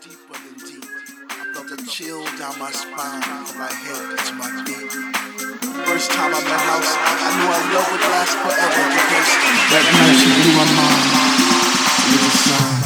deeper than deep. I felt a chill down my spine from my head to my feet. First time I met House, I knew our love would last forever because that night she blew my mind with a sign.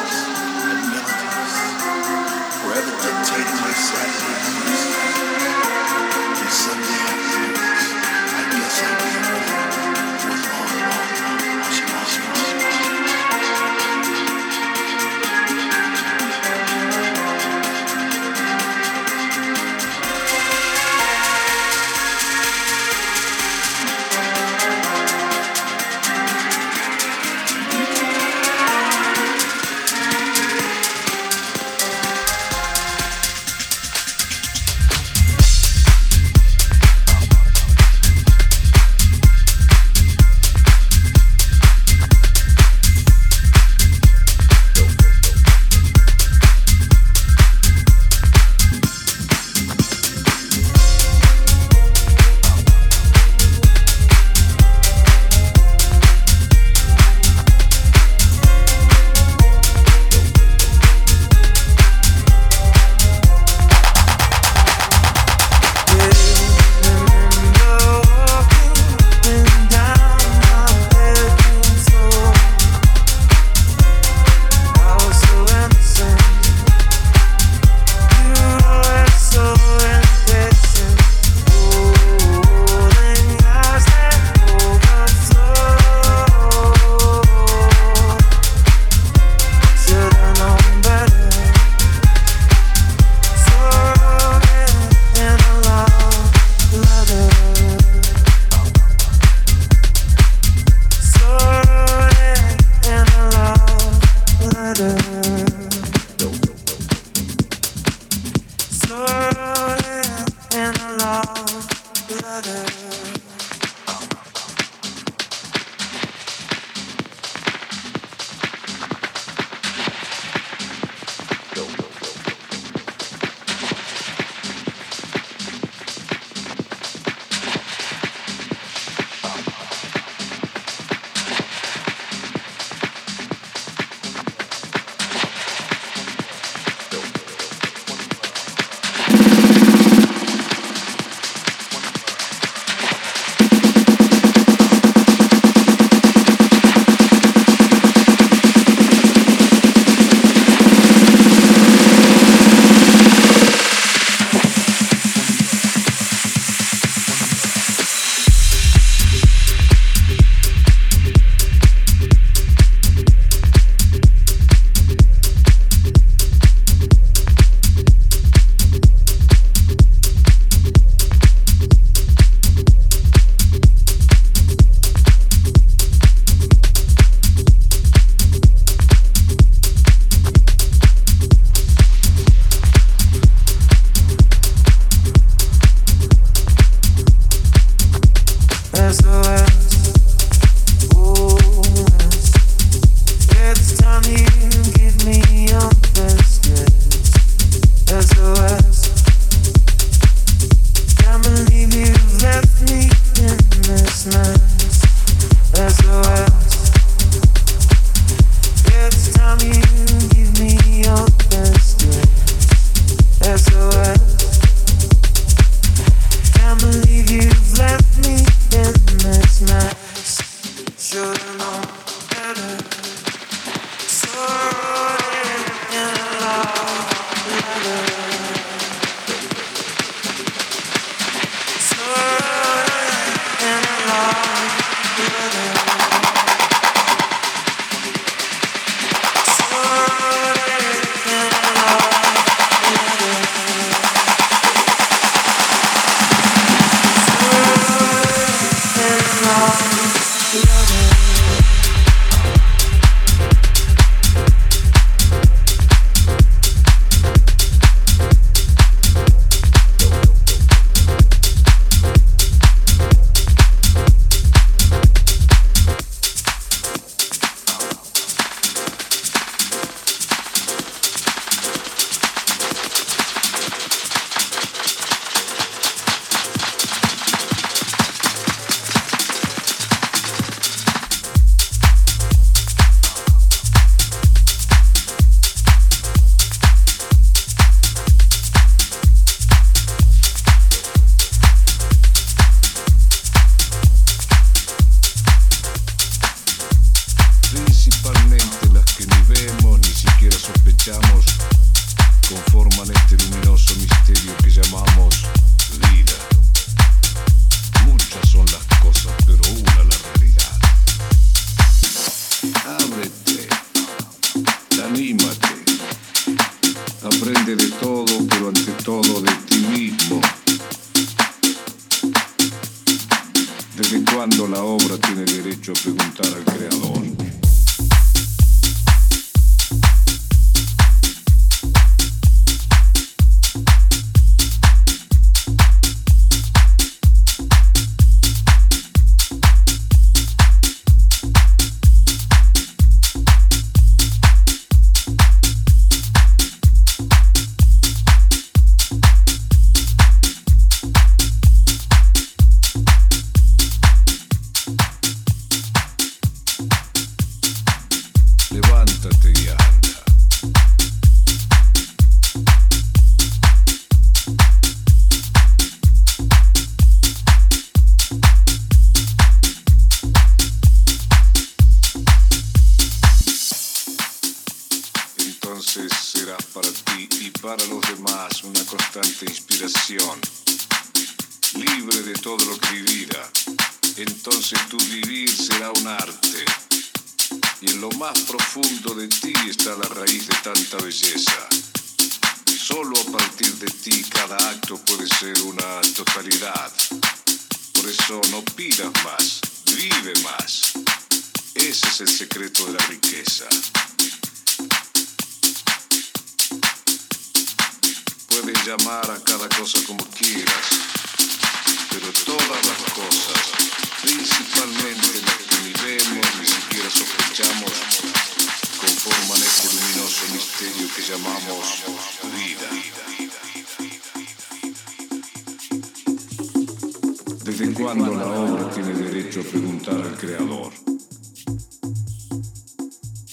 ¿Desde cuándo la obra tiene derecho a preguntar al creador?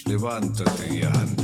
Levántate y anda.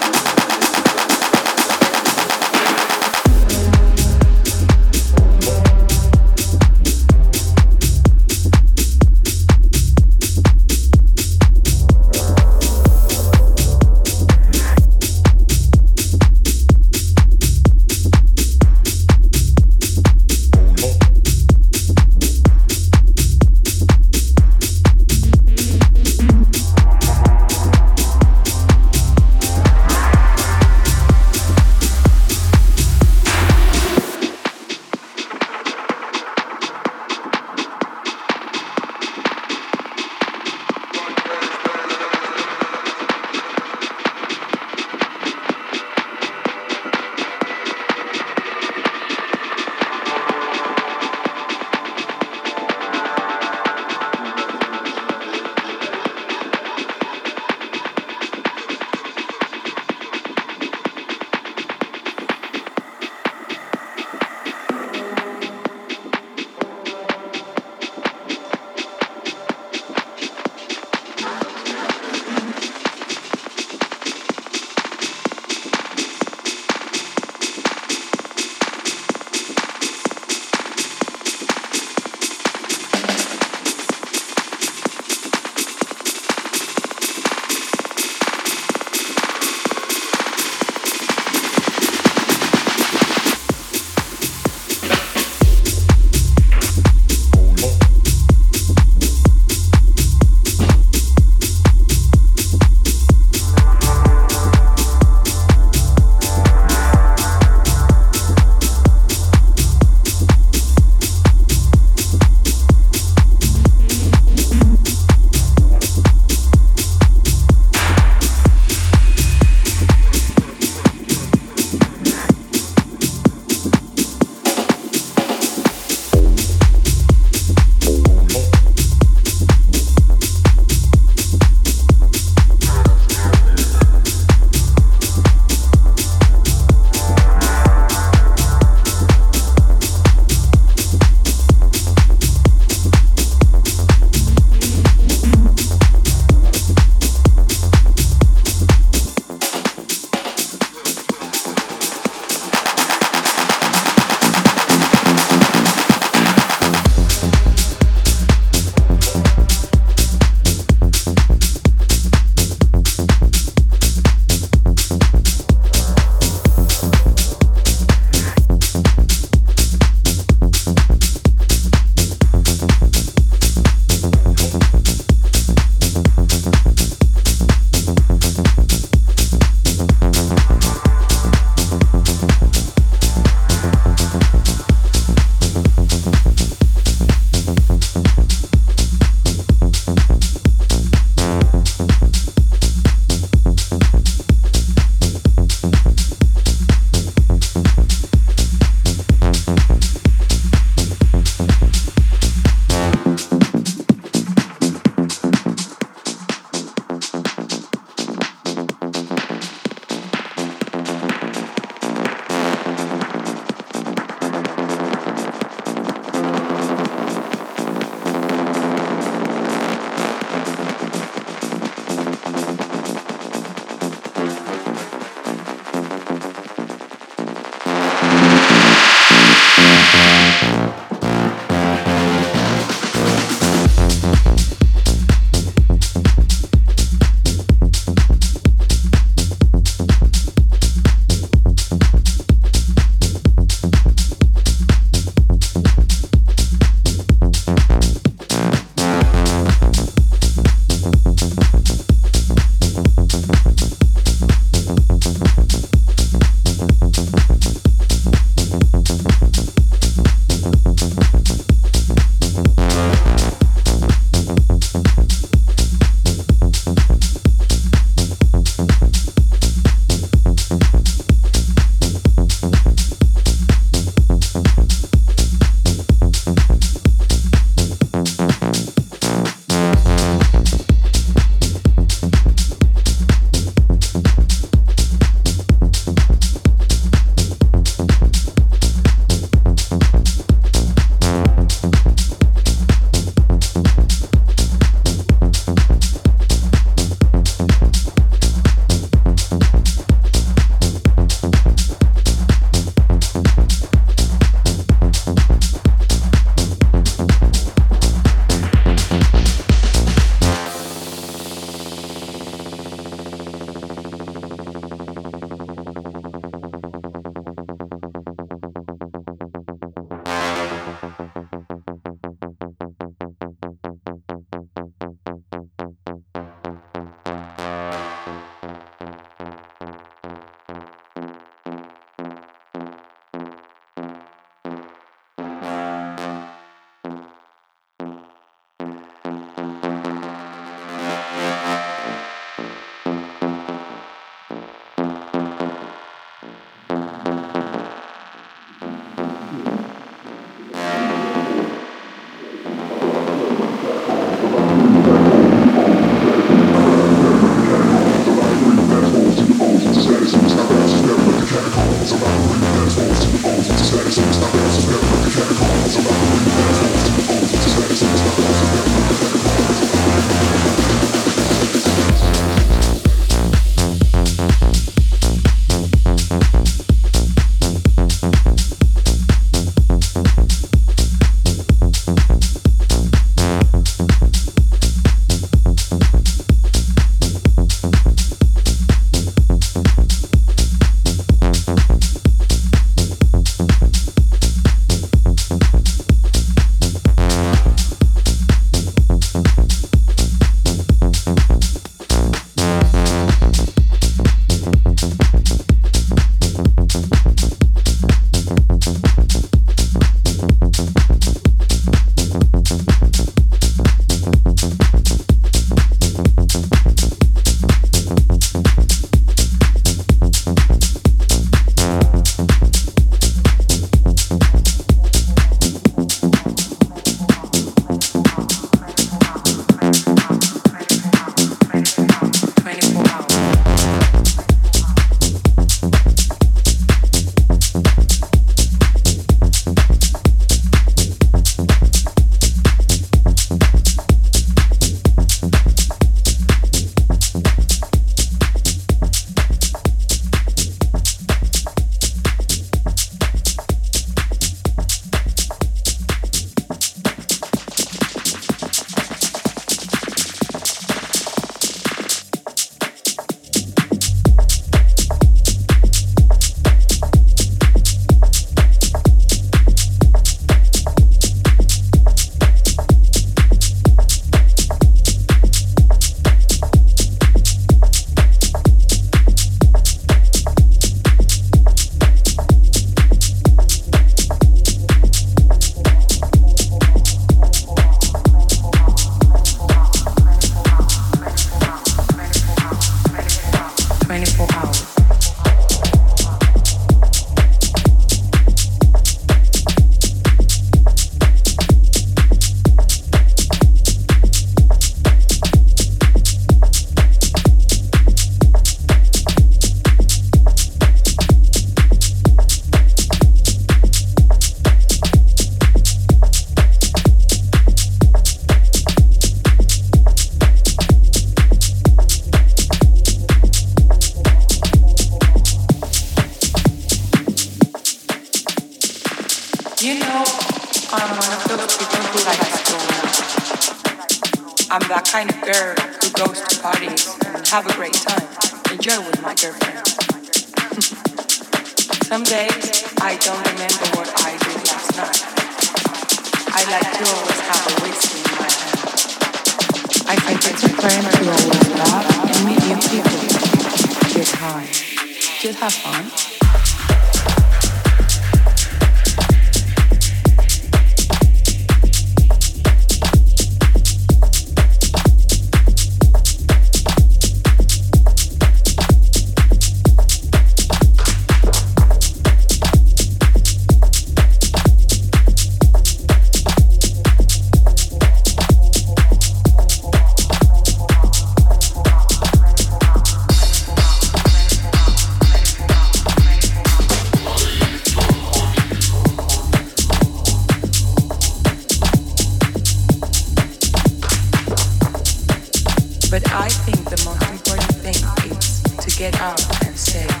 But I think the most important thing is to get up and say,